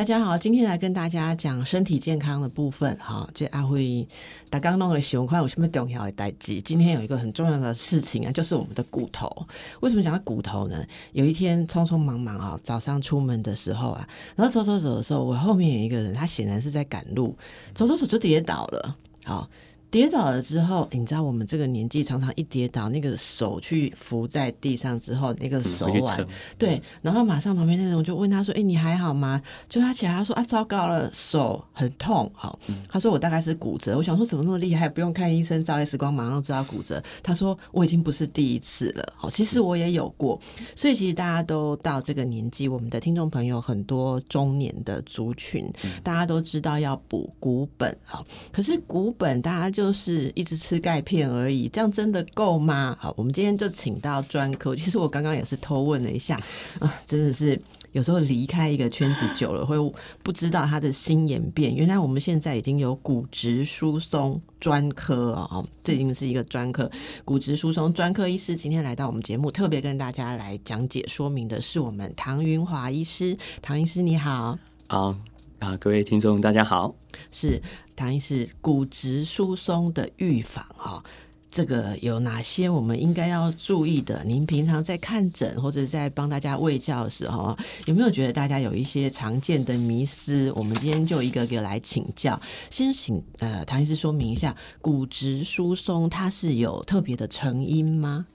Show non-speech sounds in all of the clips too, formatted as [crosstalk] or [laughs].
大家好，今天来跟大家讲身体健康的部分。哈，就阿慧大刚弄的熊块有什么重要的代志？今天有一个很重要的事情啊，就是我们的骨头。为什么讲到骨头呢？有一天匆匆忙忙啊，早上出门的时候啊，然后走走走的时候，我后面有一个人，他显然是在赶路，走走走就跌倒了。好。跌倒了之后，你知道我们这个年纪常常一跌倒，那个手去扶在地上之后，那个手腕对，然后马上旁边那人就问他说：“哎，你还好吗？”就他起来，他说：“啊，糟糕了，手很痛。”好，他说：“我大概是骨折。”我想说怎么那么厉害，不用看医生照 X 光马上知道骨折。他说：“我已经不是第一次了。”好，其实我也有过，所以其实大家都到这个年纪，我们的听众朋友很多中年的族群，大家都知道要补骨本啊。可是骨本大家就。就是一直吃钙片而已，这样真的够吗？好，我们今天就请到专科。其实我刚刚也是偷问了一下啊，[laughs] 真的是有时候离开一个圈子久了，会不知道他的新演变。原来我们现在已经有骨质疏松专科哦，这已经是一个专科。骨质疏松专科医师今天来到我们节目，特别跟大家来讲解说明的是我们唐云华医师。唐医师你好，好。啊，各位听众，大家好。是唐医师，骨质疏松的预防哈，这个有哪些我们应该要注意的？您平常在看诊或者在帮大家喂教的时候，有没有觉得大家有一些常见的迷思？我们今天就一个个来请教。先请呃唐医师说明一下，骨质疏松它是有特别的成因吗？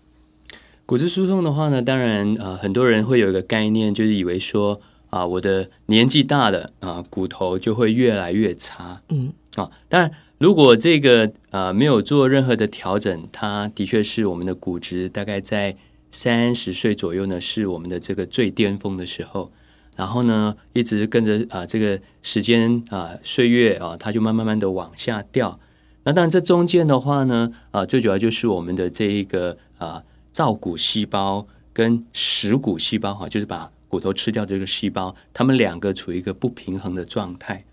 骨质疏松的话呢，当然呃很多人会有一个概念，就是以为说。啊，我的年纪大了啊，骨头就会越来越差。嗯，啊，当然，如果这个呃没有做任何的调整，它的确是我们的骨质大概在三十岁左右呢，是我们的这个最巅峰的时候。然后呢，一直跟着啊这个时间啊岁月啊，它就慢慢慢的往下掉。那当然，这中间的话呢，啊，最主要就是我们的这一个啊造骨细胞跟食骨细胞哈，就是把骨头吃掉这个细胞，它们两个处于一个不平衡的状态，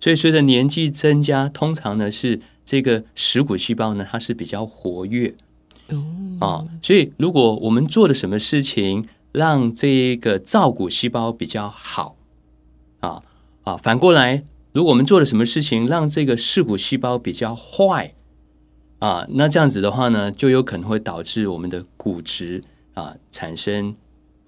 所以随着年纪增加，通常呢是这个食骨细胞呢它是比较活跃，哦，啊，所以如果我们做了什么事情让这个造骨细胞比较好，啊啊，反过来，如果我们做了什么事情让这个噬骨细胞比较坏，啊，那这样子的话呢，就有可能会导致我们的骨质啊产生。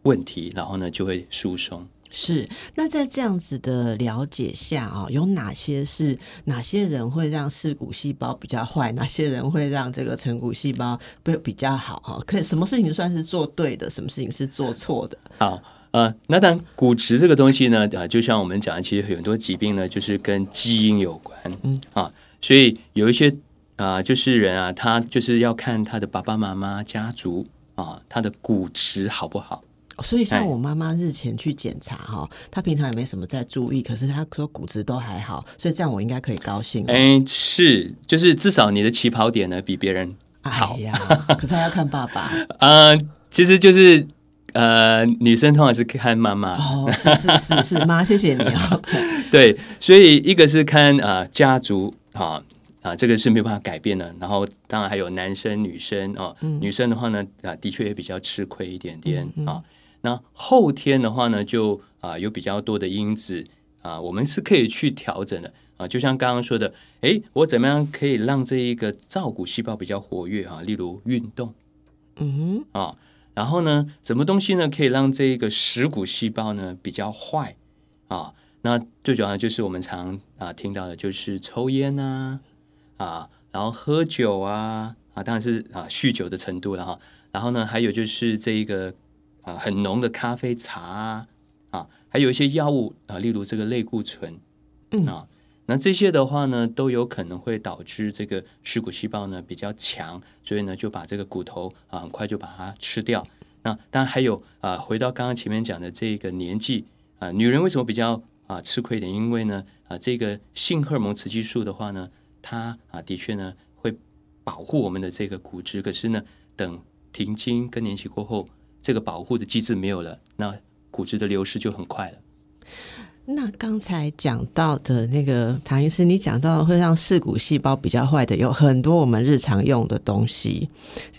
问题，然后呢就会疏松。是，那在这样子的了解下啊，有哪些是哪些人会让视骨细胞比较坏，哪些人会让这个成骨细胞不比较好哈？可以什么事情算是做对的，什么事情是做错的？好，呃，那当然骨质这个东西呢，啊，就像我们讲的，其实很多疾病呢，就是跟基因有关，嗯啊，所以有一些啊，就是人啊，他就是要看他的爸爸妈妈家族啊，他的骨质好不好。所以像我妈妈日前去检查哈，她平常也没什么在注意，可是她说骨质都还好，所以这样我应该可以高兴。哎，是，就是至少你的起跑点呢比别人好呀。可是还要看爸爸。[laughs] 嗯，其实就是呃，女生通常是看妈妈。哦，是是是是妈，谢谢你哦。[laughs] 对，所以一个是看啊家族啊啊，这个是没有办法改变的。然后当然还有男生女生啊，女生的话呢啊，的确也比较吃亏一点点啊。那后天的话呢，就啊有比较多的因子啊，我们是可以去调整的啊。就像刚刚说的，诶，我怎么样可以让这一个造骨细胞比较活跃啊？例如运动，嗯哼啊，然后呢，什么东西呢可以让这一个食骨细胞呢比较坏啊？那最主要的就是我们常啊听到的就是抽烟呐啊，然后喝酒啊啊，当然是啊酗酒的程度了哈。然后呢，还有就是这一个。啊，很浓的咖啡茶啊，啊，还有一些药物啊，例如这个类固醇，嗯啊，那这些的话呢，都有可能会导致这个蚀骨细胞呢比较强，所以呢就把这个骨头啊很快就把它吃掉。那当然还有啊，回到刚刚前面讲的这个年纪啊，女人为什么比较啊吃亏一点？因为呢啊，这个性荷尔蒙雌激素的话呢，它啊的确呢会保护我们的这个骨质，可是呢等停经更年期过后。这个保护的机制没有了，那骨质的流失就很快了。那刚才讲到的那个唐医师，你讲到会让视骨细胞比较坏的，有很多我们日常用的东西，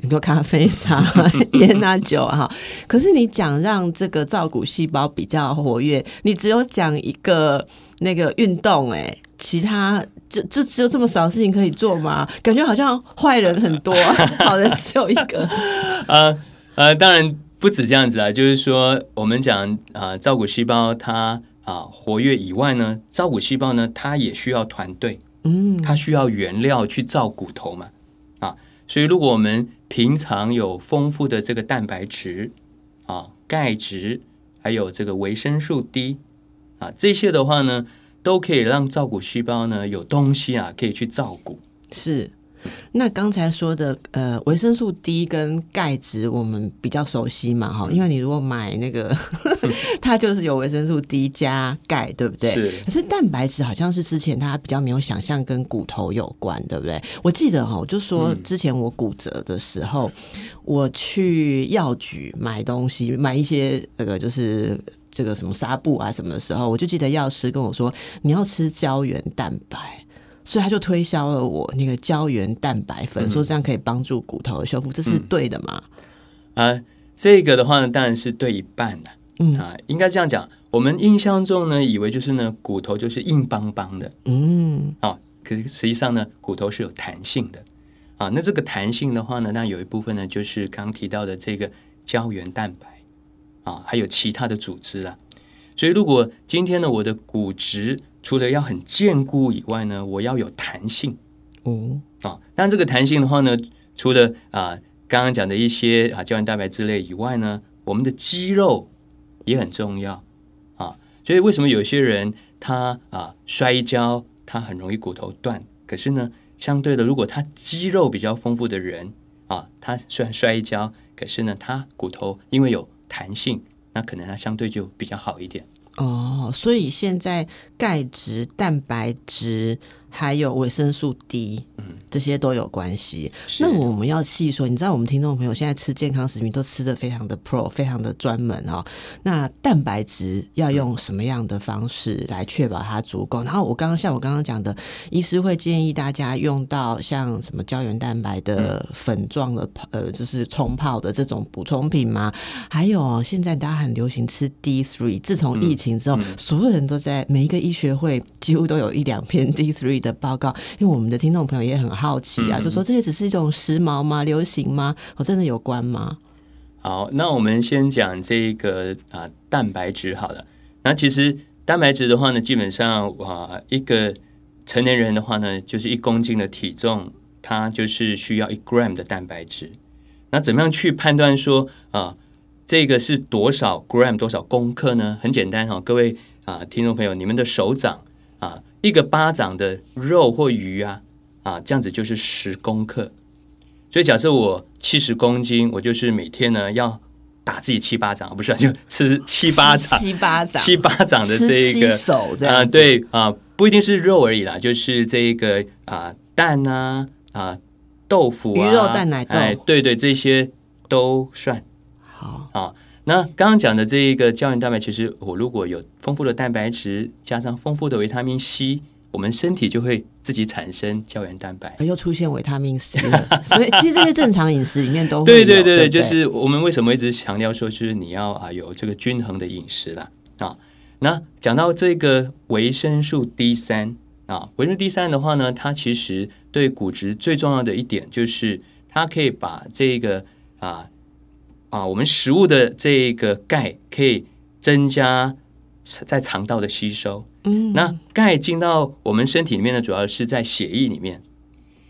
很多咖啡、茶、烟啊、酒啊。[laughs] 可是你讲让这个造骨细胞比较活跃，你只有讲一个那个运动，哎，其他就就只有这么少事情可以做吗？感觉好像坏人很多，好人只有一个。[laughs] 呃呃，当然不止这样子啊，就是说我们讲啊，造骨细胞它。啊，活跃以外呢，造骨细胞呢，它也需要团队，嗯，它需要原料去造骨头嘛，啊，所以如果我们平常有丰富的这个蛋白质啊、钙质，还有这个维生素 D 啊，这些的话呢，都可以让造骨细胞呢有东西啊，可以去造骨，是。那刚才说的呃，维生素 D 跟钙质，我们比较熟悉嘛，哈，因为你如果买那个，[laughs] 它就是有维生素 D 加钙，对不对？是。可是蛋白质好像是之前大家比较没有想象跟骨头有关，对不对？我记得哈，我就说之前我骨折的时候，我去药局买东西，买一些那个就是这个什么纱布啊什么的时候，我就记得药师跟我说，你要吃胶原蛋白。所以他就推销了我那个胶原蛋白粉，说这样可以帮助骨头的修复，这是对的吗？啊，这个的话呢，当然是对一半的。嗯啊，应该这样讲。我们印象中呢，以为就是呢，骨头就是硬邦邦的。嗯，啊，可是实际上呢，骨头是有弹性的。啊，那这个弹性的话呢，那有一部分呢，就是刚提到的这个胶原蛋白啊，还有其他的组织啊。所以，如果今天呢，我的骨质除了要很坚固以外呢，我要有弹性哦啊。但这个弹性的话呢，除了啊刚刚讲的一些啊胶原蛋白之类以外呢，我们的肌肉也很重要啊。所以为什么有些人他啊摔一跤，他很容易骨头断？可是呢，相对的，如果他肌肉比较丰富的人啊，他虽然摔一跤，可是呢，他骨头因为有弹性，那可能他相对就比较好一点。哦，所以现在钙质、蛋白质。还有维生素 D，嗯，这些都有关系。那我们要细说，你知道我们听众朋友现在吃健康食品都吃的非常的 pro，非常的专门哦。那蛋白质要用什么样的方式来确保它足够？然后我刚刚像我刚刚讲的，医师会建议大家用到像什么胶原蛋白的粉状的呃，就是冲泡的这种补充品吗？还有现在大家很流行吃 D three，自从疫情之后，所有人都在每一个医学会几乎都有一两篇 D three。的报告，因为我们的听众朋友也很好奇啊，就说这些只是一种时髦吗？流行吗？哦，真的有关吗？好，那我们先讲这个啊，蛋白质好了。那其实蛋白质的话呢，基本上啊，一个成年人的话呢，就是一公斤的体重，它就是需要一 gram 的蛋白质。那怎么样去判断说啊，这个是多少 gram 多少公克呢？很简单哈，各位啊，听众朋友，你们的手掌啊。一个巴掌的肉或鱼啊，啊，这样子就是十公克。所以假设我七十公斤，我就是每天呢要打自己七巴掌，不是就吃七巴掌，七巴掌，七巴掌的这一个手啊，对啊，不一定是肉而已啦，就是这一个啊蛋啊啊豆腐啊，鱼肉蛋奶豆，哎，对对，这些都算好啊。那刚刚讲的这一个胶原蛋白，其实我如果有丰富的蛋白质，加上丰富的维他命 C，我们身体就会自己产生胶原蛋白。又出现维他命 C 了，所以其实这些正常饮食里面都对对对对，就是我们为什么一直强调说，就是你要啊有这个均衡的饮食啦啊。那讲到这个维生素 D 三啊，维生素 D 三的话呢，它其实对骨质最重要的一点就是它可以把这个啊。啊，我们食物的这个钙可以增加在肠道的吸收。嗯，那钙进到我们身体里面呢，主要是在血液里面。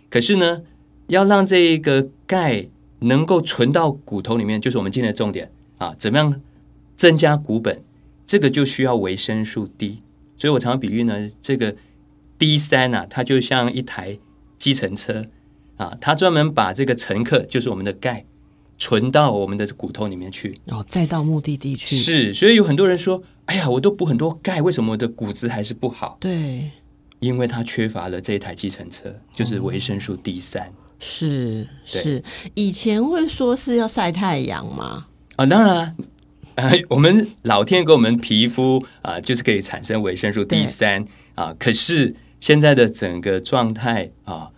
可是呢，要让这一个钙能够存到骨头里面，就是我们今天的重点啊。怎么样增加骨本？这个就需要维生素 D。所以我常常比喻呢，这个 D 三啊，它就像一台计程车啊，它专门把这个乘客，就是我们的钙。存到我们的骨头里面去，然后再到目的地去。是，所以有很多人说：“哎呀，我都补很多钙，为什么我的骨质还是不好？”对，因为它缺乏了这一台计程车，就是维生素 D 三。是是，以前会说是要晒太阳吗？啊，当然，啊，[laughs] 我们老天给我们皮肤啊，就是可以产生维生素 D 三啊。可是现在的整个状态啊，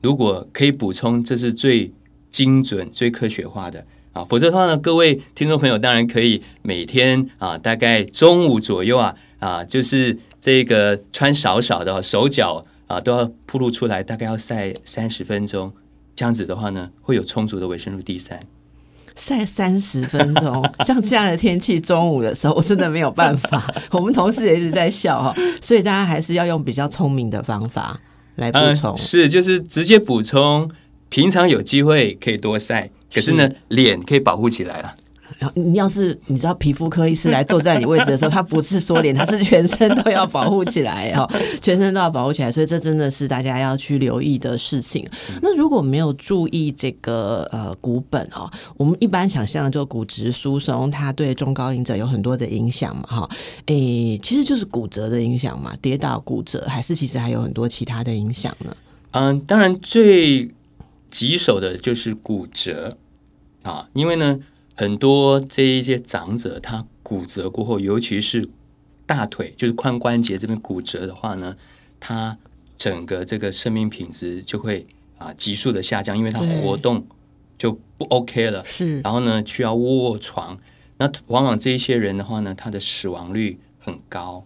如果可以补充，这是最精准、最科学化的啊。否则的话呢，各位听众朋友当然可以每天啊，大概中午左右啊啊，就是这个穿少少的手脚啊，都要铺露出来，大概要晒三十分钟。这样子的话呢，会有充足的维生素 D 三。晒三十分钟，[laughs] 像这样的天气，中午的时候我真的没有办法。[laughs] 我们同事也一直在笑哈，所以大家还是要用比较聪明的方法来补充。是，就是直接补充。平常有机会可以多晒，可是呢，脸可以保护起来了。你要是你知道皮肤科医师来坐在你位置的时候，他不是说脸，他是全身都要保护起来哦，[laughs] 全身都要保护起来，所以这真的是大家要去留意的事情。那如果没有注意这个呃骨本哦，我们一般想象就骨质疏松，它对中高龄者有很多的影响嘛哈，诶，其实就是骨折的影响嘛，跌倒骨折，还是其实还有很多其他的影响呢？嗯，当然最棘手的就是骨折啊，因为呢。很多这一些长者，他骨折过后，尤其是大腿，就是髋关节这边骨折的话呢，他整个这个生命品质就会啊急速的下降，因为他活动就不 OK 了。是，然后呢，需要卧床，那往往这一些人的话呢，他的死亡率很高。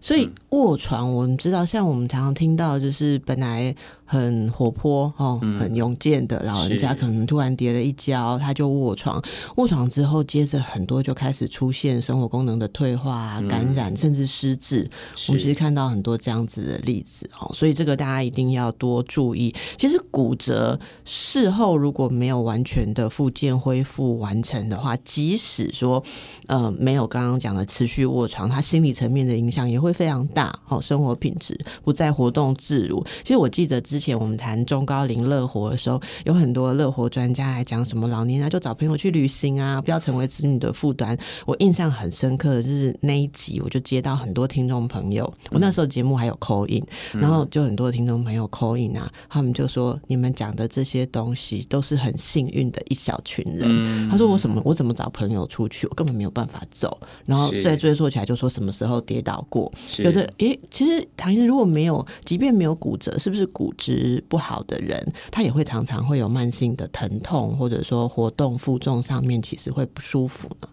所以卧床，我们知道，像我们常常听到，就是本来。很活泼哦，很勇健的老人家，可能突然跌了一跤，他就卧床。卧床之后，接着很多就开始出现生活功能的退化、感染，甚至失智。我们其实看到很多这样子的例子哦，所以这个大家一定要多注意。其实骨折事后如果没有完全的复健恢复完成的话，即使说呃没有刚刚讲的持续卧床，他心理层面的影响也会非常大哦，生活品质不再活动自如。其实我记得。之前我们谈中高龄乐活的时候，有很多乐活专家来讲什么老年啊，就找朋友去旅行啊，不要成为子女的负担。我印象很深刻的就是那一集，我就接到很多听众朋友，我那时候节目还有 call in，然后就很多听众朋友 call in 啊，他们就说你们讲的这些东西都是很幸运的一小群人。他说我什么我怎么找朋友出去，我根本没有办法走。然后再追溯起来，就说什么时候跌倒过？有的诶，其实唐医生如果没有，即便没有骨折，是不是骨？质不好的人，他也会常常会有慢性的疼痛，或者说活动负重上面其实会不舒服呢。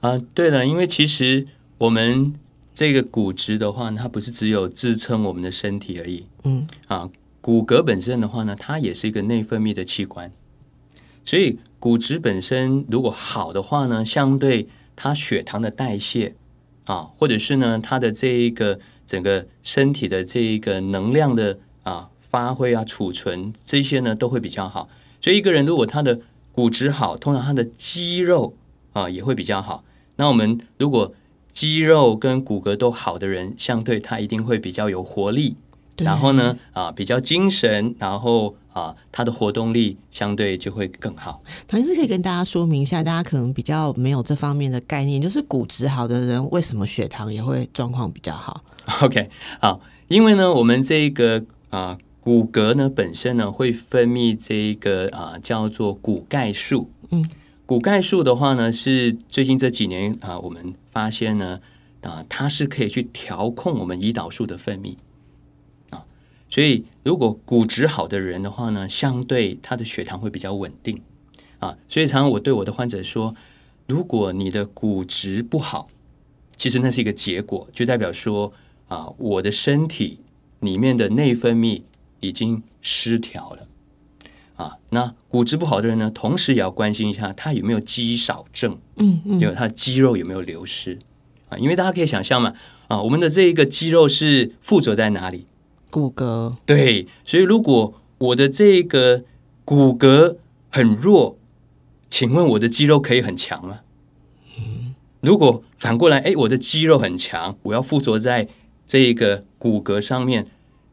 啊，对了，因为其实我们这个骨质的话，它不是只有支撑我们的身体而已。嗯，啊，骨骼本身的话呢，它也是一个内分泌的器官，所以骨质本身如果好的话呢，相对它血糖的代谢啊，或者是呢它的这一个整个身体的这一个能量的啊。发挥啊，储存这些呢都会比较好。所以一个人如果他的骨质好，通常他的肌肉啊也会比较好。那我们如果肌肉跟骨骼都好的人，相对他一定会比较有活力。然后呢啊比较精神，然后啊他的活动力相对就会更好。唐医师可以跟大家说明一下，大家可能比较没有这方面的概念，就是骨质好的人为什么血糖也会状况比较好？OK，好，因为呢我们这个啊。骨骼呢本身呢会分泌这一个啊叫做骨钙素。嗯，骨钙素的话呢是最近这几年啊我们发现呢啊它是可以去调控我们胰岛素的分泌啊，所以如果骨质好的人的话呢，相对他的血糖会比较稳定啊。所以常常我对我的患者说，如果你的骨质不好，其实那是一个结果，就代表说啊我的身体里面的内分泌。已经失调了啊！那骨质不好的人呢，同时也要关心一下他有没有肌少症，嗯嗯，就他肌肉有没有流失啊？因为大家可以想象嘛，啊，我们的这一个肌肉是附着在哪里？骨骼。对，所以如果我的这个骨骼很弱，请问我的肌肉可以很强吗？嗯，如果反过来，哎，我的肌肉很强，我要附着在这个骨骼上面。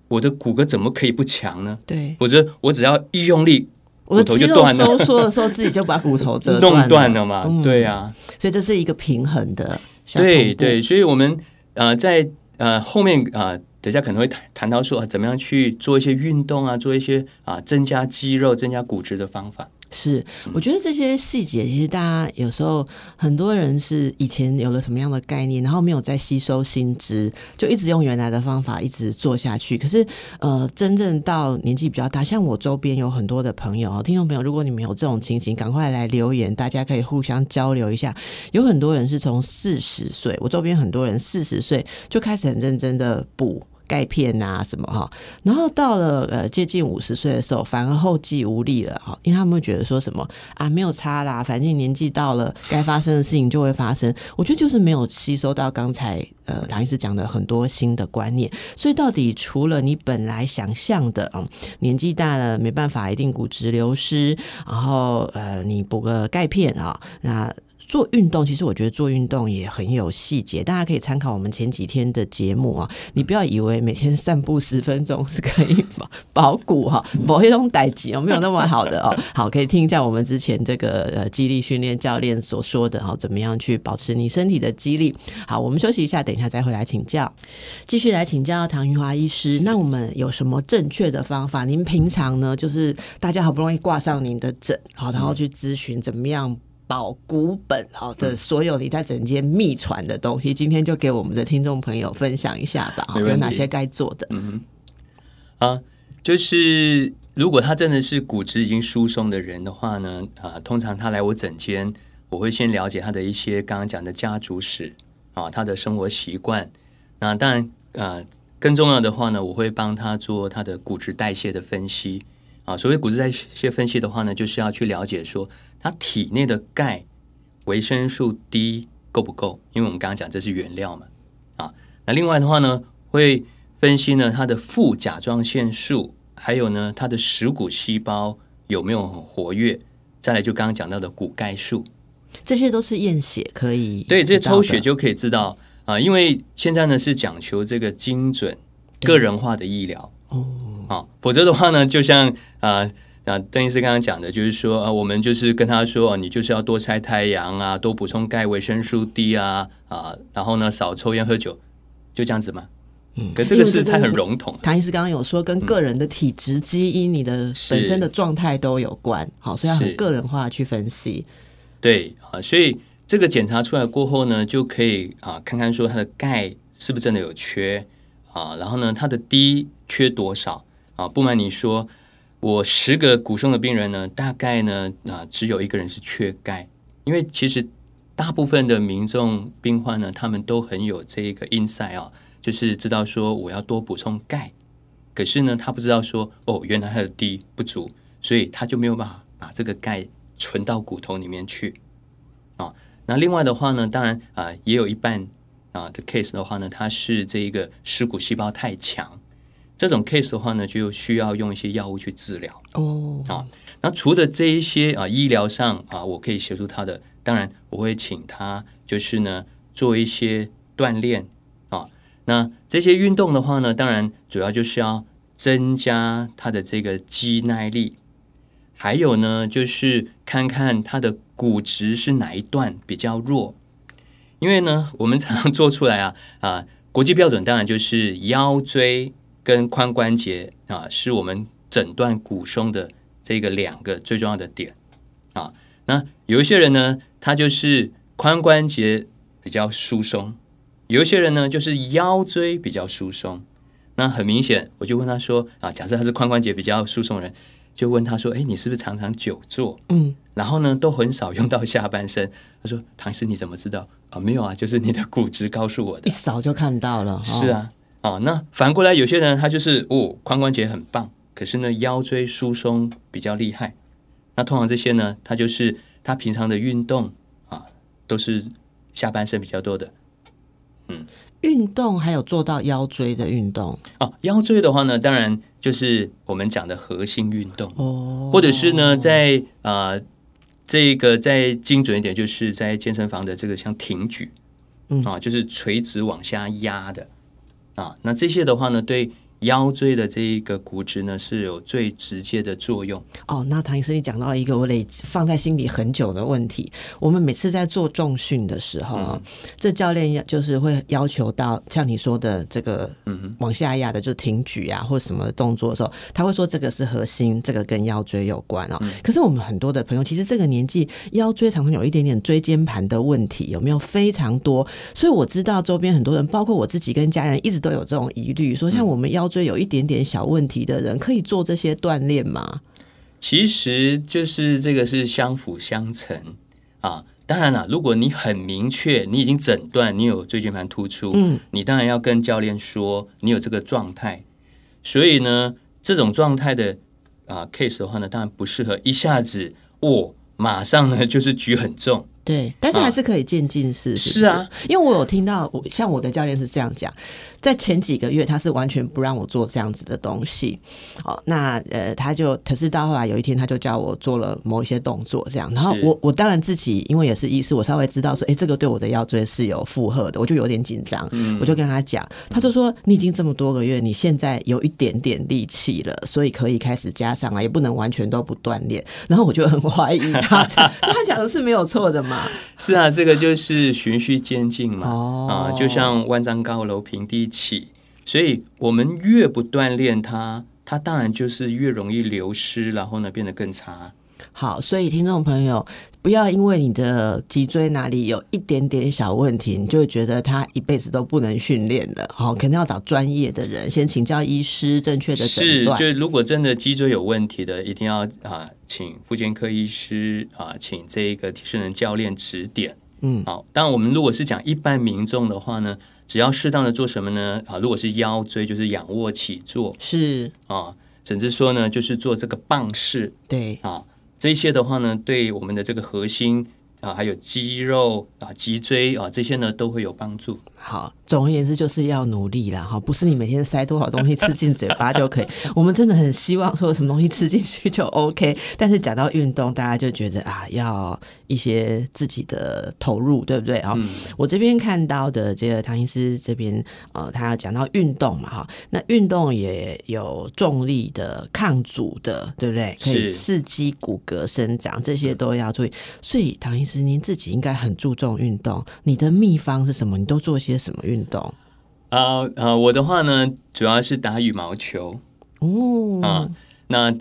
我的骨骼怎么可以不强呢？对，否则我只要一用力，骨头就断了。收缩的时候，自己就把骨头折弄断了嘛。对呀，所以这是一个平衡的。对对，所以我们呃在呃后面啊，等下可能会谈谈到说啊怎么样去做一些运动啊，做一些啊增加肌肉、增加骨质的方法。是，我觉得这些细节，其实大家有时候很多人是以前有了什么样的概念，然后没有再吸收新知，就一直用原来的方法一直做下去。可是，呃，真正到年纪比较大，像我周边有很多的朋友，听众朋友，如果你们有这种情形，赶快来留言，大家可以互相交流一下。有很多人是从四十岁，我周边很多人四十岁就开始很认真的补。钙片啊什么哈，然后到了呃接近五十岁的时候，反而后继无力了哈，因为他们会觉得说什么啊没有差啦，反正年纪到了，该发生的事情就会发生。我觉得就是没有吸收到刚才呃唐医师讲的很多新的观念，所以到底除了你本来想象的啊，年纪大了没办法，一定骨质流失，然后呃你补个钙片啊，那。做运动，其实我觉得做运动也很有细节，大家可以参考我们前几天的节目啊。你不要以为每天散步十分钟是可以保保骨哈，不会用代级哦，没有那么好的 [laughs] 哦。好，可以听一下我们之前这个呃肌力训练教练所说的哈，怎么样去保持你身体的肌力。好，我们休息一下，等一下再回来请教，继续来请教唐云华医师。那我们有什么正确的方法？您平常呢，就是大家好不容易挂上您的诊，好，然后去咨询怎么样？保古本好的所有你在整间秘传的东西，今天就给我们的听众朋友分享一下吧。有哪些该做的？嗯啊，就是如果他真的是骨质已经疏松的人的话呢，啊，通常他来我诊间，我会先了解他的一些刚刚讲的家族史啊，他的生活习惯。那当然，呃，更重要的话呢，我会帮他做他的骨质代谢的分析啊。所谓骨质代谢分析的话呢，就是要去了解说。他体内的钙、维生素 D 够不够？因为我们刚刚讲这是原料嘛，啊，那另外的话呢，会分析呢它的副甲状腺素，还有呢它的食骨细胞有没有很活跃？再来就刚刚讲到的骨钙素，这些都是验血可以，对，这抽血就可以知道啊。因为现在呢是讲求这个精准、个人化的医疗哦，啊，否则的话呢，就像啊。那邓医师刚刚讲的，就是说啊，我们就是跟他说，你就是要多晒太阳啊，多补充钙、维生素 D 啊啊，然后呢，少抽烟喝酒，就这样子吗。嗯，可这个是他很笼统。唐医师刚刚有说，跟个人的体质、基因、你的本身的状态都有关，好，所以要很个人化去分析。对啊，所以这个检查出来过后呢，就可以啊，看看说他的钙是不是真的有缺啊，然后呢，他的 D 缺多少啊？不瞒你说。我十个骨松的病人呢，大概呢啊，只有一个人是缺钙，因为其实大部分的民众病患呢，他们都很有这个 insight 啊，就是知道说我要多补充钙，可是呢，他不知道说哦，原来他的 D 不足，所以他就没有办法把这个钙存到骨头里面去啊。那另外的话呢，当然啊，也有一半啊的 case 的话呢，它是这一个尸骨细胞太强。这种 case 的话呢，就需要用一些药物去治疗哦。啊，那除了这一些啊，医疗上啊，我可以协助他的，当然我会请他就是呢做一些锻炼啊。那这些运动的话呢，当然主要就是要增加他的这个肌耐力，还有呢就是看看他的骨质是哪一段比较弱，因为呢我们常常做出来啊啊，国际标准当然就是腰椎。跟髋关节啊，是我们诊断骨松的这个两个最重要的点啊。那有一些人呢，他就是髋关节比较疏松；有一些人呢，就是腰椎比较疏松。那很明显，我就问他说啊，假设他是髋关节比较疏松人，就问他说，哎，你是不是常常久坐？嗯，然后呢，都很少用到下半身。他说，唐医师你怎么知道啊？没有啊，就是你的骨质告诉我的，一扫就看到了。[laughs] 是啊。哦，那反过来，有些人他就是哦，髋关节很棒，可是呢，腰椎疏松比较厉害。那通常这些呢，他就是他平常的运动啊，都是下半身比较多的。嗯，运动还有做到腰椎的运动哦。腰椎的话呢，当然就是我们讲的核心运动哦，或者是呢，在啊这个再精准一点，就是在健身房的这个像挺举，嗯啊，就是垂直往下压的。啊，那这些的话呢，对腰椎的这一个骨质呢是有最直接的作用。哦，那唐医生，你讲到一个我得放在心里很久的问题。我们每次在做重训的时候啊，这教练要就是会要求到像你说的这个，嗯，往下压的，就挺举啊或什么动作的时候，他会说这个是核心，这个跟腰椎有关哦。可是我们很多的朋友，其实这个年纪腰椎常常有一点点椎间盘的问题，有没有非常多？所以我知道周边很多人，包括我自己跟家人，一直都有这种疑虑，说像我们腰椎有一点点小问题的人，可以做这些锻炼吗？其实就是这个是相辅相成啊。当然了，如果你很明确，你已经诊断你有椎间盘突出，嗯，你当然要跟教练说你有这个状态。所以呢，这种状态的啊 case 的话呢，当然不适合一下子哦，马上呢就是举很重。对，但是还是可以渐进式。是啊，因为我有听到，像我的教练是这样讲。在前几个月，他是完全不让我做这样子的东西。哦，那呃，他就可是到后来有一天，他就叫我做了某一些动作，这样。然后我我当然自己因为也是医师，我稍微知道说，哎，这个对我的腰椎是有负荷的，我就有点紧张。嗯我就跟他讲，他就说，你已经这么多个月，你现在有一点点力气了，所以可以开始加上来，也不能完全都不锻炼。然后我就很怀疑他，[laughs] 他讲的是没有错的嘛？是啊，这个就是循序渐进嘛。哦，啊，就像万丈高楼平地。起，所以我们越不锻炼它，它当然就是越容易流失，然后呢变得更差。好，所以听众朋友，不要因为你的脊椎哪里有一点点小问题，你就觉得他一辈子都不能训练了。好，肯定要找专业的人，先请教医师正确的诊断。是，就如果真的脊椎有问题的，一定要啊，请复健科医师啊，请这一个体适能教练指点。嗯，好。当然，我们如果是讲一般民众的话呢？只要适当的做什么呢？啊，如果是腰椎，就是仰卧起坐，是啊，甚至说呢，就是做这个棒式，对啊，这些的话呢，对我们的这个核心啊，还有肌肉啊、脊椎啊，这些呢，都会有帮助。好，总而言之就是要努力啦哈，不是你每天塞多少东西吃进嘴巴就可以。[laughs] 我们真的很希望说什么东西吃进去就 OK，但是讲到运动，大家就觉得啊，要一些自己的投入，对不对啊？我这边看到的这个唐医师这边，呃，他讲到运动嘛哈，那运动也有重力的、抗阻的，对不对？可以刺激骨骼生长，这些都要注意。所以唐医师，您自己应该很注重运动，你的秘方是什么？你都做些？什么运动啊啊！我的话呢，主要是打羽毛球哦啊。那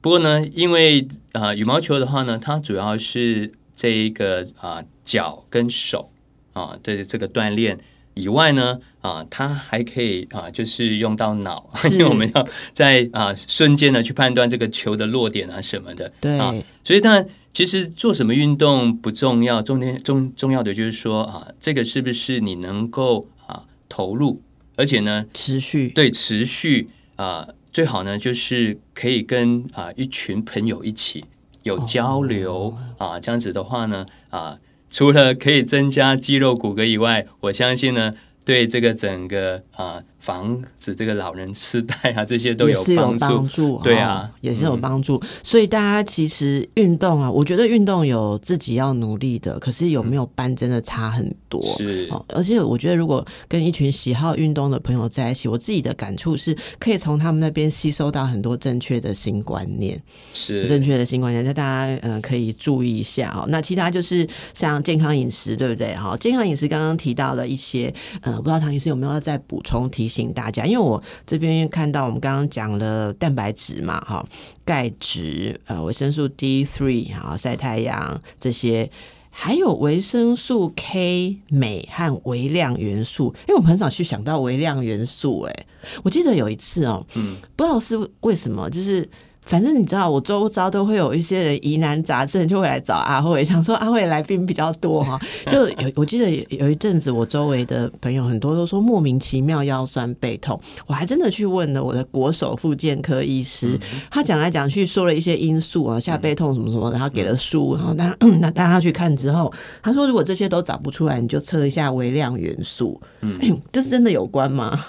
不过呢，因为啊，羽毛球的话呢，它主要是这一个啊脚跟手啊的这个锻炼以外呢啊，它还可以啊，就是用到脑，[laughs] 因为我们要在啊瞬间呢去判断这个球的落点啊什么的。对啊，所以当然，其实做什么运动不重要，重点重重要的就是说啊，这个是不是你能够啊。投入，而且呢，持续对持续啊，最好呢就是可以跟啊一群朋友一起有交流啊，这样子的话呢啊，除了可以增加肌肉骨骼以外，我相信呢，对这个整个啊。防止这个老人痴呆啊，这些都有帮助。对啊，也是有帮助。所以大家其实运动啊，我觉得运动有自己要努力的，可是有没有班真的差很多。是，而且我觉得如果跟一群喜好运动的朋友在一起，我自己的感触是可以从他们那边吸收到很多正确的新观念。是正确的新观念，那大家嗯可以注意一下哦。那其他就是像健康饮食，对不对？哈，健康饮食刚刚提到了一些，呃，不知道唐医师有没有要再补充提。请大家，因为我这边看到我们刚刚讲了蛋白质嘛，哈，钙质，呃，维生素 D three，哈，晒太阳这些，还有维生素 K、镁和微量元素。因为我们很少去想到微量元素，哎，我记得有一次哦，嗯，不知道是为什么，就是。反正你知道，我周遭都会有一些人疑难杂症，就会来找阿慧，想说阿慧来宾比较多哈。[laughs] 就有我记得有一阵子，我周围的朋友很多都说莫名其妙腰酸背痛，我还真的去问了我的国手复健科医师，他讲来讲去说了一些因素啊，下背痛什么什么，然后给了书，然后那那大家去看之后，他说如果这些都找不出来，你就测一下微量元素，嗯，[clears throat] 这是真的有关吗？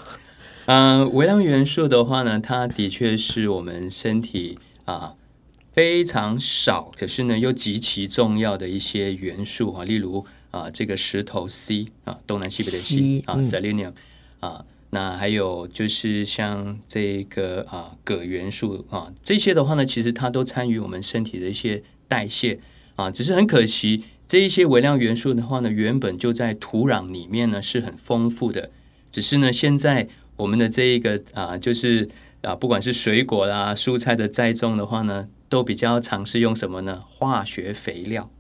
嗯，微量元素的话呢，它的确是我们身体啊非常少，可是呢又极其重要的一些元素啊，例如啊这个石头 C 啊，东南西北的 C 啊，selenium 啊，那还有就是像这个啊铬元素啊这些的话呢，其实它都参与我们身体的一些代谢啊，只是很可惜这一些微量元素的话呢，原本就在土壤里面呢是很丰富的，只是呢现在我们的这一个啊就是啊不管是水果啦、蔬菜的栽种的话呢，都比较尝试用什么呢？化学肥料。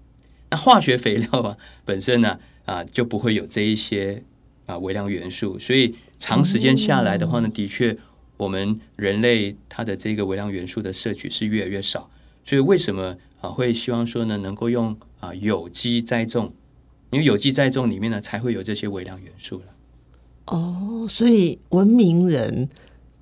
那化学肥料啊本身呢啊就不会有这一些啊微量元素，所以。长时间下来的话呢，的确，我们人类它的这个微量元素的摄取是越来越少。所以为什么啊会希望说呢，能够用啊有机栽种？因为有机栽种里面呢，才会有这些微量元素了。哦，所以文明人。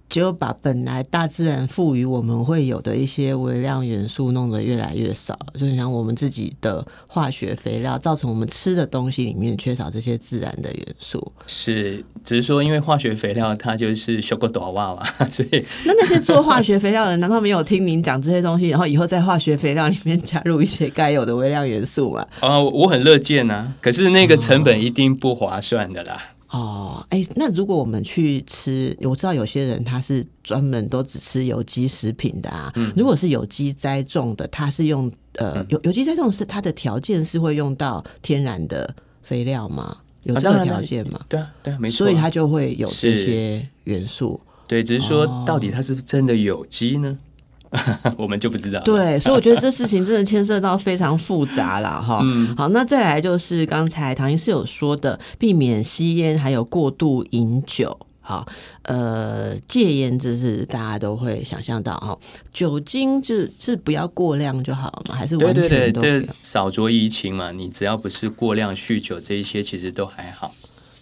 就把本来大自然赋予我们会有的一些微量元素弄得越来越少，就是像我们自己的化学肥料，造成我们吃的东西里面缺少这些自然的元素。是，只是说因为化学肥料它就是修个短袜嘛，[laughs] 所以那那些做化学肥料的人难道没有听您讲这些东西，然后以后在化学肥料里面加入一些该有的微量元素吗？啊，我很乐见啊，可是那个成本一定不划算的啦。哦，哎，那如果我们去吃，我知道有些人他是专门都只吃有机食品的啊。如果是有机栽种的，他是用呃有有机栽种是它的条件是会用到天然的肥料吗？有这个条件吗？对啊，对啊，没错。所以它就会有这些元素。对，只是说到底它是不是真的有机呢？[laughs] 我们就不知道。对，所以我觉得这事情真的牵涉到非常复杂了哈。好，那再来就是刚才唐医师有说的，避免吸烟，还有过度饮酒。好，呃，戒烟这是大家都会想象到哈。酒精就是不要过量就好了嘛，还是完全都少酌怡情嘛？你只要不是过量酗酒，这一些其实都还好。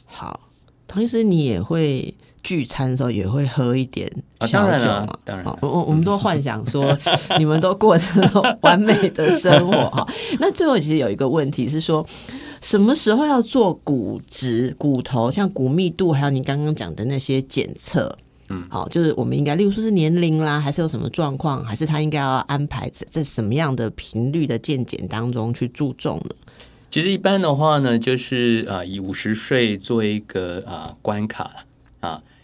好，唐医师，你也会。聚餐的时候也会喝一点小酒嘛？当然，我我我们都幻想说 [laughs] 你们都过着完美的生活哈。那最后其实有一个问题是说，什么时候要做骨质、骨头，像骨密度，还有你刚刚讲的那些检测？嗯，好，就是我们应该，例如说是年龄啦，还是有什么状况，还是他应该要安排在什么样的频率的健检当中去注重呢？其实一般的话呢，就是啊，以五十岁做一个啊关卡啊。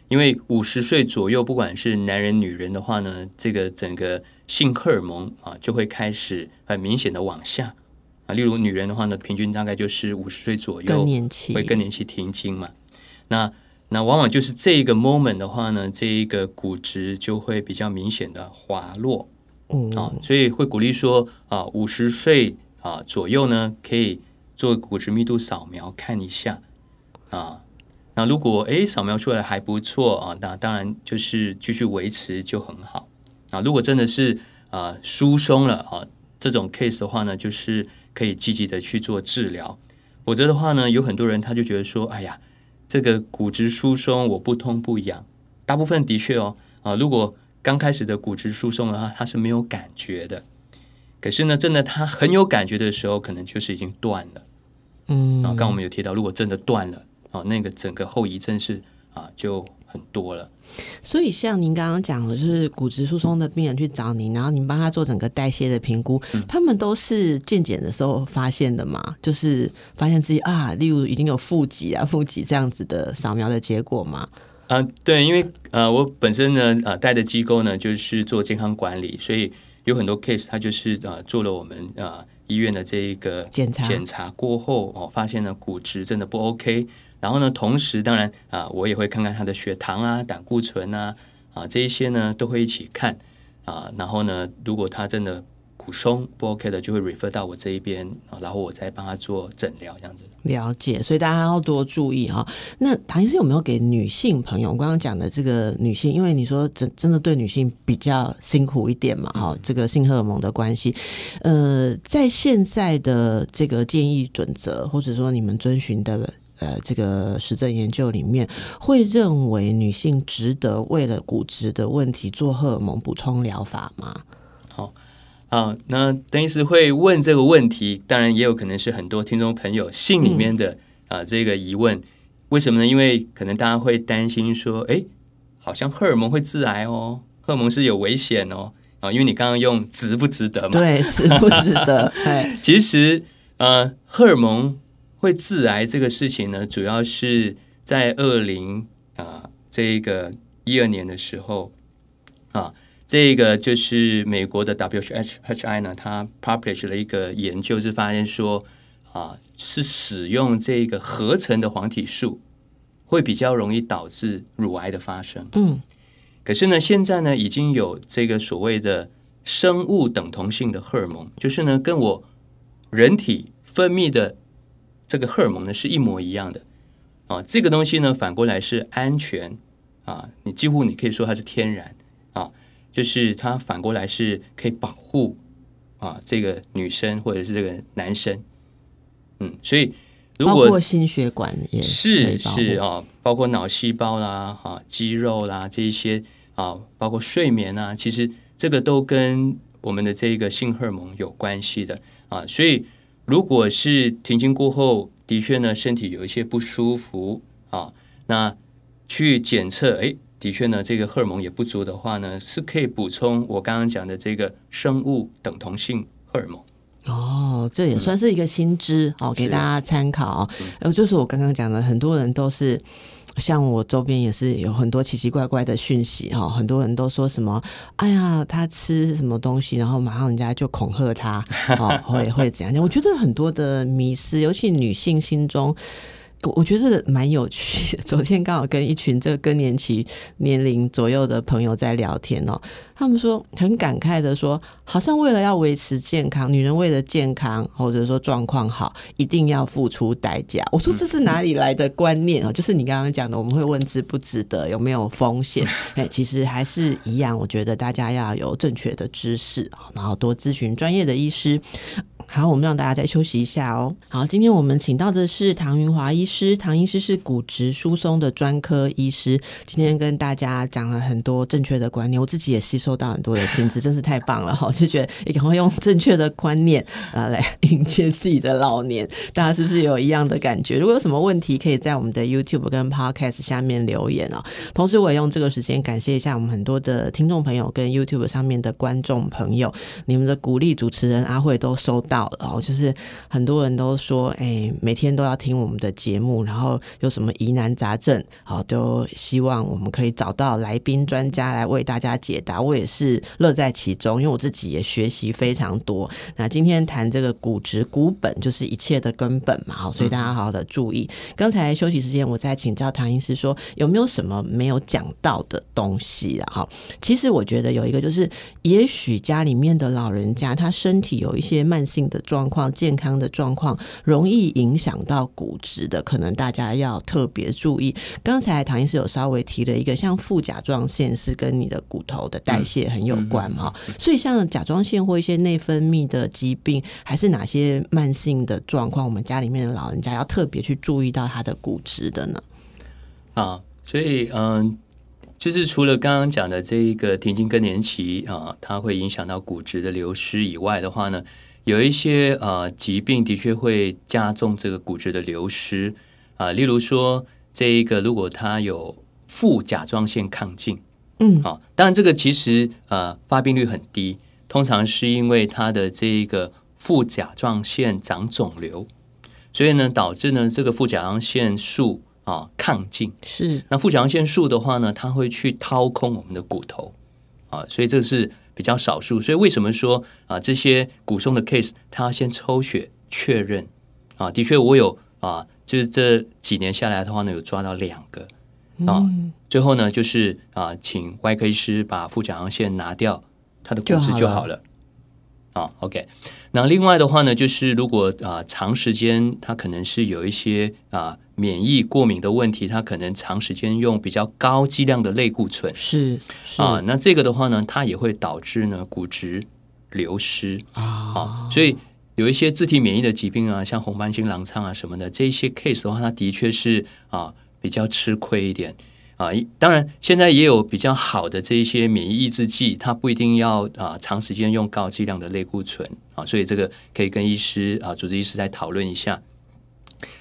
因为五十岁左右，不管是男人女人的话呢，这个整个性荷尔蒙啊就会开始很明显的往下啊。例如女人的话呢，平均大概就是五十岁左右更年期会更年期停经嘛。那那往往就是这一个 moment 的话呢，这一个骨质就会比较明显的滑落啊，所以会鼓励说啊，五十岁啊左右呢，可以做骨质密度扫描看一下啊。那如果诶扫描出来还不错啊，那当然就是继续维持就很好啊。如果真的是啊疏松了啊这种 case 的话呢，就是可以积极的去做治疗。否则的话呢，有很多人他就觉得说，哎呀，这个骨质疏松我不痛不痒。大部分的确哦啊，如果刚开始的骨质疏松的话，他是没有感觉的。可是呢，真的他很有感觉的时候，可能就是已经断了。嗯，啊，刚我们有提到，如果真的断了。哦，那个整个后遗症是啊，就很多了。所以像您刚刚讲的，就是骨质疏松的病人去找您，然后您帮他做整个代谢的评估，他们都是健检的时候发现的嘛？就是发现自己啊，例如已经有腹肌啊、腹肌这样子的扫描的结果吗？啊，对，因为呃，我本身呢，呃，带的机构呢就是做健康管理，所以有很多 case，他就是呃做了我们呃医院的这一个检查，检查过后哦，发现呢骨质真的不 OK。然后呢，同时当然啊，我也会看看他的血糖啊、胆固醇啊啊这一些呢都会一起看啊。然后呢，如果他真的骨松不 OK 的，就会 refer 到我这一边啊，然后我再帮他做诊疗这样子。了解，所以大家要多注意哈。那唐医师有没有给女性朋友？我刚刚讲的这个女性，因为你说真真的对女性比较辛苦一点嘛，哈，这个性荷尔蒙的关系，呃，在现在的这个建议准则，或者说你们遵循的。呃，这个实证研究里面会认为女性值得为了骨质的问题做荷尔蒙补充疗法吗？好，啊，那邓医师会问这个问题，当然也有可能是很多听众朋友信里面的啊这个疑问，为什么呢？因为可能大家会担心说，哎，好像荷尔蒙会致癌哦，荷尔蒙是有危险哦，啊，因为你刚刚用值不值得嘛？对，值不值得？[laughs] 哎，其实呃，荷尔蒙。会致癌这个事情呢，主要是在二零啊这个一二年的时候啊，这个就是美国的 WHI 呢，它 publish 了一个研究，是发现说啊，是使用这个合成的黄体素会比较容易导致乳癌的发生。嗯，可是呢，现在呢，已经有这个所谓的生物等同性的荷尔蒙，就是呢，跟我人体分泌的这个荷尔蒙呢是一模一样的。啊，这个东西呢，反过来是安全啊，你几乎你可以说它是天然啊，就是它反过来是可以保护啊这个女生或者是这个男生，嗯，所以如包果括心血管也是是啊，包括脑细胞啦、啊肌肉啦这一些啊，包括睡眠啊，其实这个都跟我们的这个性荷尔蒙有关系的啊。所以如果是停经过后，的确呢身体有一些不舒服啊，那去检测，哎，的确呢这个荷尔蒙也不足的话呢，是可以补充我刚刚讲的这个生物等同性荷尔蒙。哦，这也算是一个新知、哦，给大家参考。呃，就是我刚刚讲的，很多人都是。像我周边也是有很多奇奇怪怪的讯息哈，很多人都说什么，哎呀，他吃什么东西，然后马上人家就恐吓他，哦，会会怎样？我觉得很多的迷失，尤其女性心中。我我觉得蛮有趣的。[laughs] 昨天刚好跟一群这个更年期年龄左右的朋友在聊天哦，他们说很感慨的说，好像为了要维持健康，女人为了健康或者说状况好，一定要付出代价。我说这是哪里来的观念啊？就是你刚刚讲的，我们会问值不值得，有没有风险？[laughs] 哎，其实还是一样，我觉得大家要有正确的知识，然后多咨询专业的医师。好，我们让大家再休息一下哦。好，今天我们请到的是唐云华医师，唐医师是骨质疏松的专科医师，今天跟大家讲了很多正确的观念，我自己也吸收到很多的新知，真是太棒了哈！就觉得也赶快用正确的观念啊来迎接自己的老年，大家是不是有一样的感觉？如果有什么问题，可以在我们的 YouTube 跟 Podcast 下面留言哦。同时，我也用这个时间感谢一下我们很多的听众朋友跟 YouTube 上面的观众朋友，你们的鼓励，主持人阿慧都收到了哦。就是很多人都说，哎，每天都要听我们的节目，然后有什么疑难杂症，好，都希望我们可以找到来宾专家来为大家解答。我也是乐在其中，因为我自己也学习非常多。那今天谈这个骨质骨本，就是一切的根本嘛，好，所以大家好好的注意。刚才休息时间，我在请教唐医师说，有没有什么没有讲到的东西啊？哈，其实我觉得有一个，就是也许家里面的老人家，他身体有一些慢性的状况、健康的状况，容易影响到骨质的，可能大家要特别注意。刚才唐医师有稍微提了一个，像副甲状腺是跟你的骨头的代谢很有关嘛，所以像甲状腺或一些内分泌的疾病，还是哪些慢性的状况，我们家里面的老人家要特别去注意到他的骨质的呢？啊，所以嗯，就是除了刚刚讲的这一个停经更年期啊，它会影响到骨质的流失以外的话呢，有一些呃疾病的确会加重这个骨质的流失。啊，例如说这一个如果它有副甲状腺亢进，嗯，啊，当然这个其实呃发病率很低，通常是因为它的这一个副甲状腺长肿瘤，所以呢导致呢这个副甲状腺素啊亢进。是。那副甲状腺素的话呢，它会去掏空我们的骨头啊，所以这是比较少数。所以为什么说啊这些骨松的 case，他要先抽血确认啊？的确，我有啊，就是这几年下来的话呢，有抓到两个啊。最后呢，就是啊，请外科医师把副甲状腺拿掉，他的骨质就好了。啊，OK。那另外的话呢，就是如果啊长时间他可能是有一些啊免疫过敏的问题，它可能长时间用比较高剂量的类固醇。是是。啊，那这个的话呢，它也会导致呢骨质流失。啊，所以有一些自体免疫的疾病啊，像红斑性狼疮啊什么的，这一些 case 的话，它的确是啊比较吃亏一点。啊，当然，现在也有比较好的这一些免疫抑制剂，它不一定要啊长时间用高剂量的类固醇。啊，所以这个可以跟医师啊主治医师再讨论一下。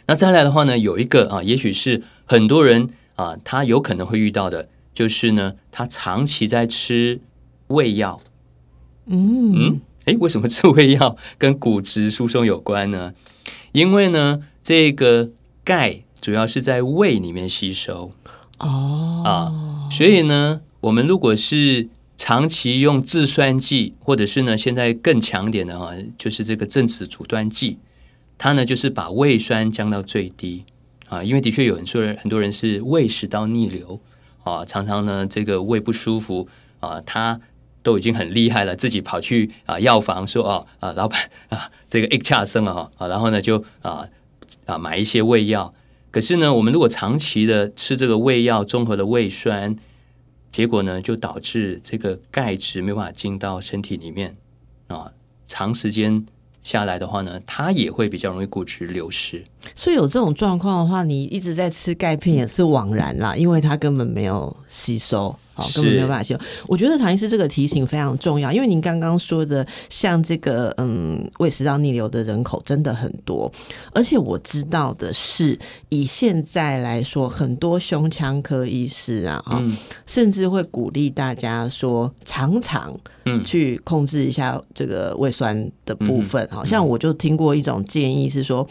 那再来的话呢，有一个啊，也许是很多人啊，他有可能会遇到的，就是呢，他长期在吃胃药。嗯嗯，诶，为什么吃胃药跟骨质疏松有关呢？因为呢，这个钙主要是在胃里面吸收。哦啊，所以呢，我们如果是长期用制酸剂，或者是呢现在更强点的哈，就是这个正子阻断剂，它呢就是把胃酸降到最低啊，因为的确有很多人很多人是胃食道逆流啊，常常呢这个胃不舒服啊，他都已经很厉害了，自己跑去啊药房说哦啊老板啊这个一恰生啊啊，然后呢就啊啊买一些胃药。可是呢，我们如果长期的吃这个胃药，综合的胃酸，结果呢，就导致这个钙质没办法进到身体里面啊。长时间下来的话呢，它也会比较容易骨质流失。所以有这种状况的话，你一直在吃钙片也是枉然啦，因为它根本没有吸收。好，根本没有办法修。我觉得唐医师这个提醒非常重要，因为您刚刚说的，像这个嗯胃食道逆流的人口真的很多，而且我知道的是，以现在来说，很多胸腔科医师啊，啊，甚至会鼓励大家说，常常嗯去控制一下这个胃酸的部分。好像我就听过一种建议是说。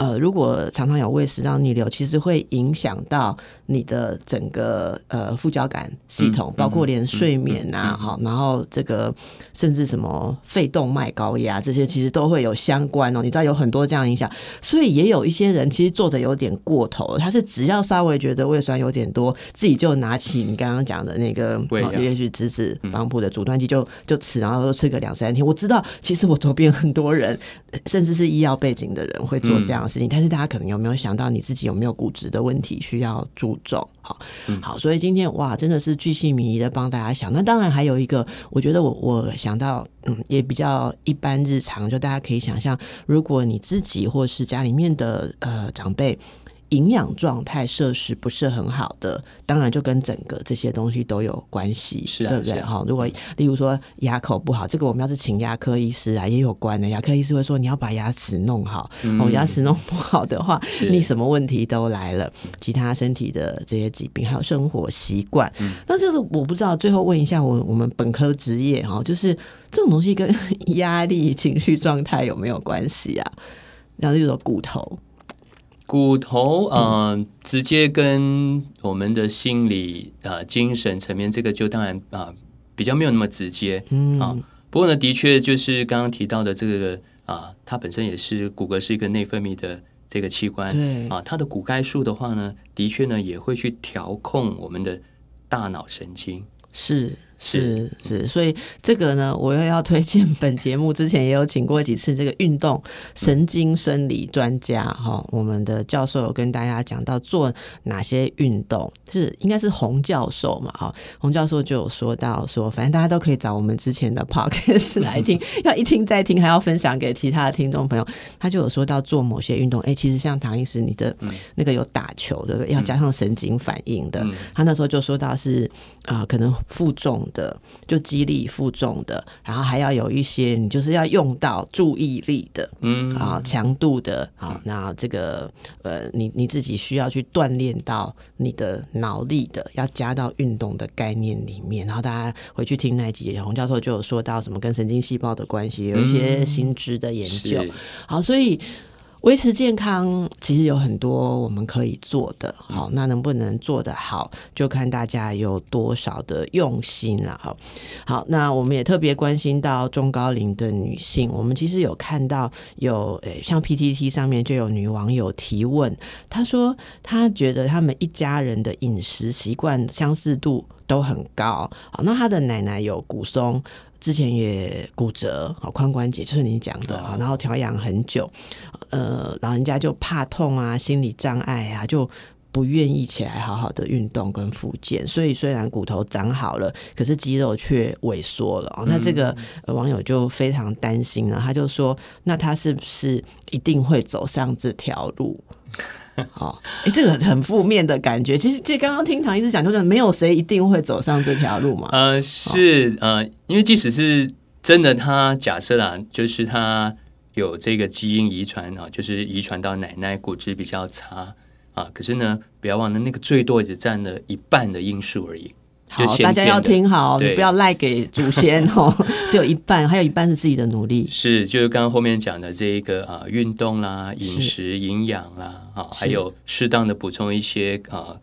呃，如果常常有胃食道逆流，其实会影响到你的整个呃副交感系统，包括连睡眠啊，好，然后这个甚至什么肺动脉高压这些，其实都会有相关哦。你知道有很多这样影响，所以也有一些人其实做的有点过头，他是只要稍微觉得胃酸有点多，自己就拿起你刚刚讲的那个也许直子帮补的阻断剂就就吃，然后吃个两三天。我知道，其实我周边很多人，甚至是医药背景的人会做这样。事情，但是大家可能有没有想到你自己有没有骨质的问题需要注重？好，好，所以今天哇，真的是巨细靡遗的帮大家想。那当然还有一个，我觉得我我想到，嗯，也比较一般日常，就大家可以想象，如果你自己或是家里面的呃长辈。营养状态设施不是很好的，当然就跟整个这些东西都有关系，对不对？哈，如果例如说牙口不好，这个我们要是请牙科医师啊，也有关的。牙科医师会说你要把牙齿弄好，哦，牙齿弄不好的话，你什么问题都来了。其他身体的这些疾病，还有生活习惯，那就是我不知道。最后问一下我我们本科职业哈，就是这种东西跟 [laughs] 压力、情绪状态有没有关系啊？然后就说骨头。骨头，嗯，直接跟我们的心理、呃，精神层面，这个就当然啊，比较没有那么直接，嗯啊。不过呢，的确就是刚刚提到的这个啊，它本身也是骨骼是一个内分泌的这个器官，对啊，它的骨钙素的话呢，的确呢也会去调控我们的大脑神经，是。是是，所以这个呢，我又要推荐本节目之前也有请过几次这个运动神经生理专家哈，我们的教授有跟大家讲到做哪些运动，是应该是洪教授嘛哈，洪教授就有说到说，反正大家都可以找我们之前的 [laughs] podcast 来听，要一听再听，还要分享给其他的听众朋友。他就有说到做某些运动，哎，其实像唐医师你的那个有打球的，要加上神经反应的，他那时候就说到是啊，可能负重。的就肌力负重的，然后还要有一些你就是要用到注意力的，嗯啊强度的啊，那这个呃你你自己需要去锻炼到你的脑力的，要加到运动的概念里面。然后大家回去听那集，洪教授就有说到什么跟神经细胞的关系，有一些新知的研究。好，所以。维持健康其实有很多我们可以做的，好，那能不能做得好，就看大家有多少的用心了。好，好，那我们也特别关心到中高龄的女性，我们其实有看到有，诶，像 PTT 上面就有女网友提问，她说她觉得他们一家人的饮食习惯相似度都很高，好，那她的奶奶有骨松。之前也骨折，好髋关节就是你讲的，然后调养很久，呃，老人家就怕痛啊，心理障碍啊，就不愿意起来好好的运动跟复健，所以虽然骨头长好了，可是肌肉却萎缩了。那这个网友就非常担心了，他就说：“那他是不是一定会走上这条路？” [laughs] 好，哎，这个很负面的感觉。其实，这刚刚听唐医师讲，就是没有谁一定会走上这条路嘛。呃，是呃，因为即使是真的，他假设啦，就是他有这个基因遗传啊，就是遗传到奶奶骨质比较差啊。可是呢，不要忘了，那个最多只占了一半的因素而已。好，大家要听好，你不要赖给祖先哦。[laughs] 只有一半，还有一半是自己的努力。是，就是刚刚后面讲的这一个啊，运动啦、饮食、营养啦，啊，还有适当的补充一些啊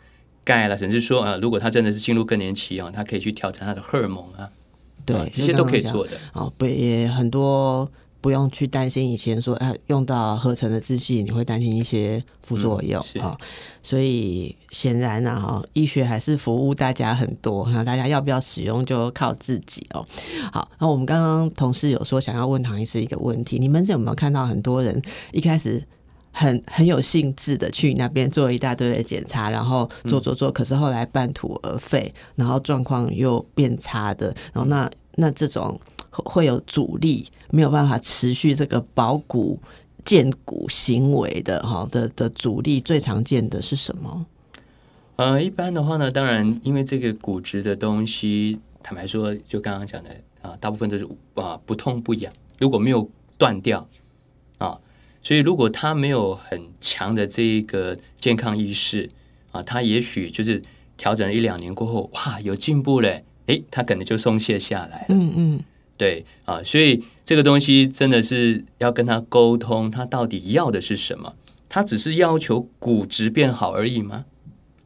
钙啦，甚至说啊，如果他真的是进入更年期啊，他可以去调整他的荷尔蒙啊，对啊，这些都可以做的。哦，不也很多不用去担心以前说哎用到合成的制剂，你会担心一些副作用啊、所以显然呢、哈，医学还是服务大家很多，那大家要不要使用就靠自己哦。好，那我们刚刚同事有说想要问唐医师一个问题，你们有没有看到很多人一开始？很很有兴致的去那边做一大堆的检查，然后做做做，可是后来半途而废，然后状况又变差的，然后那那这种会会有阻力，没有办法持续这个保骨健骨行为的哈的的阻力，最常见的是什么？呃，一般的话呢，当然因为这个骨质的东西，坦白说，就刚刚讲的啊，大部分都是啊不痛不痒，如果没有断掉啊，所以如果他没有很强的这个健康意识啊，他也许就是调整了一两年过后，哇，有进步嘞，诶，他可能就松懈下来了。嗯嗯，对啊，所以这个东西真的是要跟他沟通，他到底要的是什么？他只是要求骨质变好而已吗？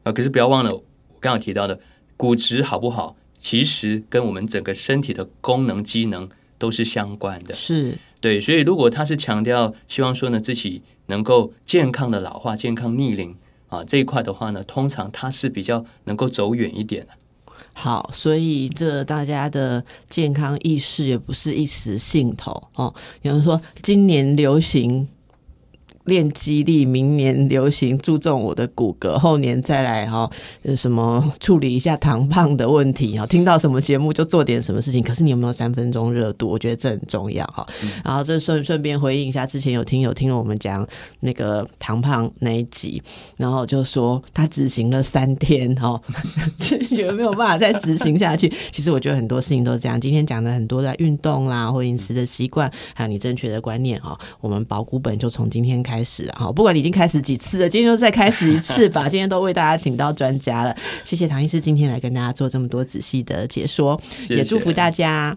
啊，可是不要忘了我刚刚提到的，骨质好不好，其实跟我们整个身体的功能机能都是相关的。是对，所以如果他是强调希望说呢自己能够健康的老化、健康逆龄啊这一块的话呢，通常他是比较能够走远一点的。好，所以这大家的健康意识也不是一时兴头哦。有人说今年流行练肌力，明年流行注重我的骨骼，后年再来哈、呃什么处理一下糖胖的问题哈。听到什么节目就做点什么事情，可是你有没有三分钟热度？我觉得这很重要哈。然后这顺顺便回应一下，之前有听友听了我们讲那个糖胖那一集，然后就说他执行了三天哈，就 [laughs] 觉得没有办法再执行下去。其实我觉得很多事情都是这样。今天讲的很多在运动啦，或饮食的习惯，还有你正确的观念哈，我们保股本就从今天开始啊哈。不管你已经开始几次了，今天就再开始一次吧。[laughs] 今天都为大家请到专家了，谢谢唐医师今天来跟大家做这么多仔细的解说，谢谢也祝福大家